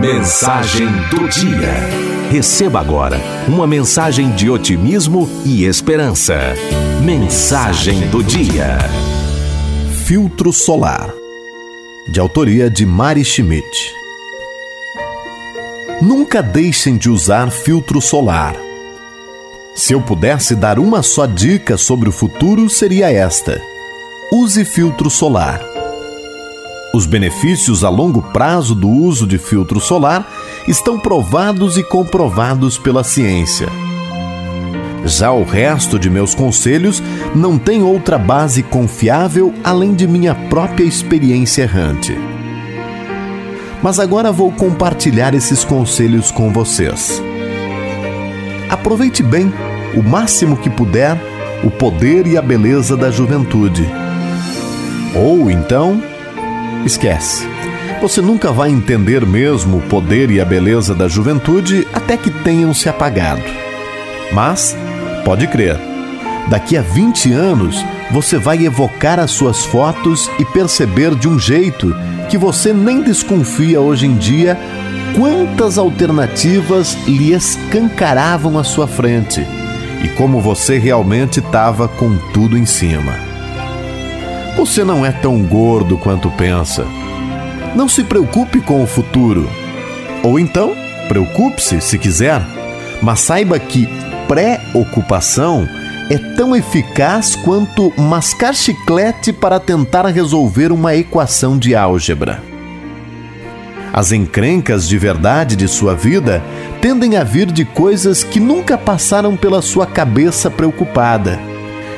Mensagem do dia. Receba agora uma mensagem de otimismo e esperança. Mensagem do dia. Filtro solar. De autoria de Mari Schmidt. Nunca deixem de usar filtro solar. Se eu pudesse dar uma só dica sobre o futuro, seria esta: use filtro solar. Os benefícios a longo prazo do uso de filtro solar estão provados e comprovados pela ciência. Já o resto de meus conselhos não tem outra base confiável além de minha própria experiência errante. Mas agora vou compartilhar esses conselhos com vocês. Aproveite bem, o máximo que puder, o poder e a beleza da juventude. Ou então, esquece. Você nunca vai entender mesmo o poder e a beleza da juventude até que tenham se apagado. Mas, pode crer, daqui a 20 anos você vai evocar as suas fotos e perceber de um jeito que você nem desconfia hoje em dia quantas alternativas lhe escancaravam à sua frente e como você realmente estava com tudo em cima. Você não é tão gordo quanto pensa. Não se preocupe com o futuro. Ou então, preocupe-se se quiser, mas saiba que pré-ocupação é tão eficaz quanto mascar chiclete para tentar resolver uma equação de álgebra. As encrencas de verdade de sua vida tendem a vir de coisas que nunca passaram pela sua cabeça preocupada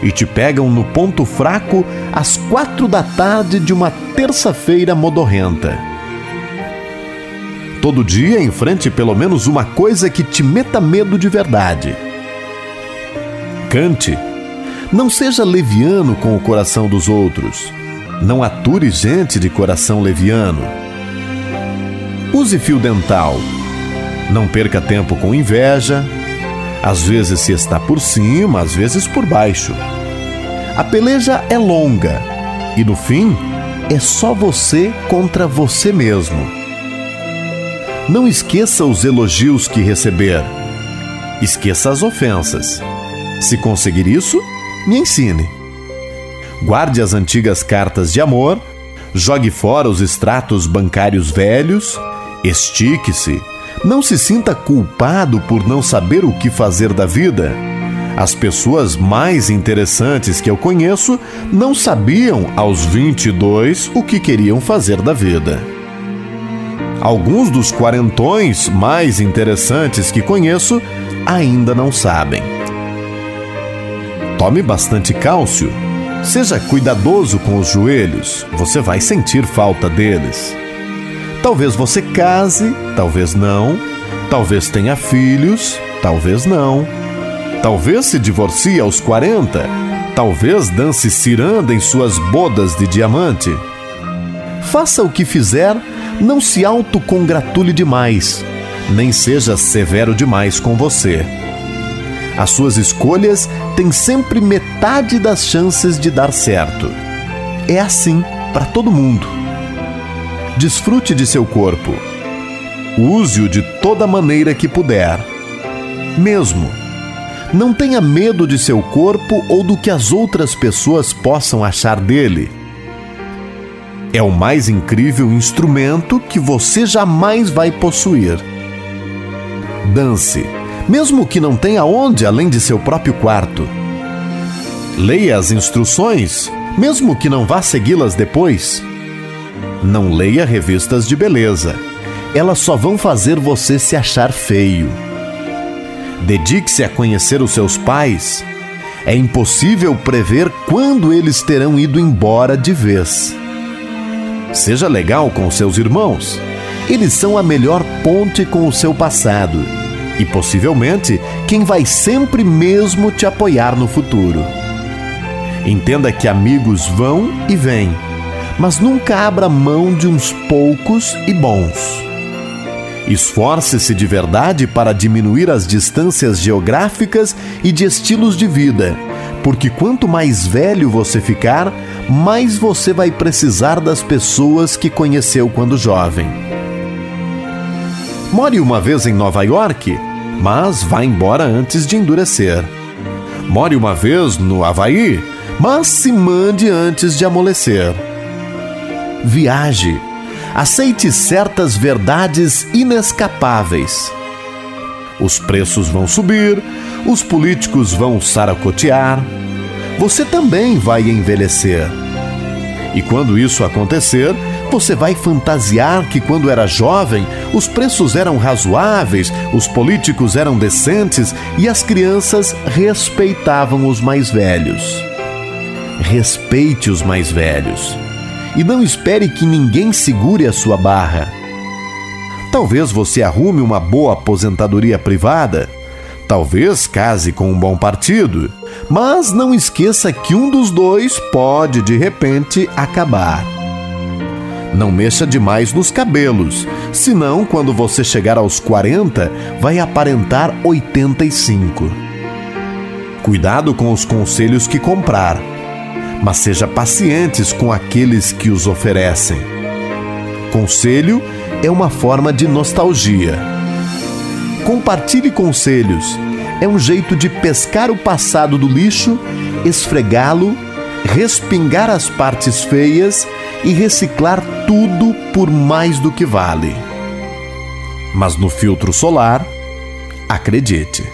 e te pegam no ponto fraco às quatro da tarde de uma terça-feira modorrenta. Todo dia enfrente pelo menos uma coisa que te meta medo de verdade. Cante. Não seja leviano com o coração dos outros. Não ature gente de coração leviano Use fio dental. Não perca tempo com inveja. Às vezes se está por cima, às vezes por baixo. A peleja é longa e no fim é só você contra você mesmo. Não esqueça os elogios que receber. Esqueça as ofensas. Se conseguir isso, me ensine. Guarde as antigas cartas de amor, jogue fora os extratos bancários velhos Estique-se. Não se sinta culpado por não saber o que fazer da vida. As pessoas mais interessantes que eu conheço não sabiam aos 22 o que queriam fazer da vida. Alguns dos quarentões mais interessantes que conheço ainda não sabem. Tome bastante cálcio. Seja cuidadoso com os joelhos, você vai sentir falta deles. Talvez você case, talvez não. Talvez tenha filhos, talvez não. Talvez se divorcie aos 40. Talvez dance ciranda em suas bodas de diamante. Faça o que fizer, não se autocongratule demais, nem seja severo demais com você. As suas escolhas têm sempre metade das chances de dar certo. É assim para todo mundo. Desfrute de seu corpo. Use-o de toda maneira que puder. Mesmo. Não tenha medo de seu corpo ou do que as outras pessoas possam achar dele. É o mais incrível instrumento que você jamais vai possuir. Dance, mesmo que não tenha onde além de seu próprio quarto. Leia as instruções, mesmo que não vá segui-las depois. Não leia revistas de beleza. Elas só vão fazer você se achar feio. Dedique-se a conhecer os seus pais. É impossível prever quando eles terão ido embora de vez. Seja legal com seus irmãos. Eles são a melhor ponte com o seu passado e possivelmente quem vai sempre mesmo te apoiar no futuro. Entenda que amigos vão e vêm mas nunca abra mão de uns poucos e bons. Esforce-se de verdade para diminuir as distâncias geográficas e de estilos de vida, porque quanto mais velho você ficar, mais você vai precisar das pessoas que conheceu quando jovem. More uma vez em Nova York, mas vá embora antes de endurecer. More uma vez no Havaí, mas se mande antes de amolecer. Viaje. Aceite certas verdades inescapáveis. Os preços vão subir, os políticos vão saracotear. Você também vai envelhecer. E quando isso acontecer, você vai fantasiar que quando era jovem, os preços eram razoáveis, os políticos eram decentes e as crianças respeitavam os mais velhos. Respeite os mais velhos. E não espere que ninguém segure a sua barra. Talvez você arrume uma boa aposentadoria privada. Talvez case com um bom partido. Mas não esqueça que um dos dois pode de repente acabar. Não mexa demais nos cabelos, senão quando você chegar aos 40, vai aparentar 85. Cuidado com os conselhos que comprar, mas seja pacientes com aqueles que os oferecem. Conselho é uma forma de nostalgia. Compartilhe conselhos. É um jeito de pescar o passado do lixo, esfregá-lo, respingar as partes feias e reciclar tudo por mais do que vale. Mas no filtro solar, acredite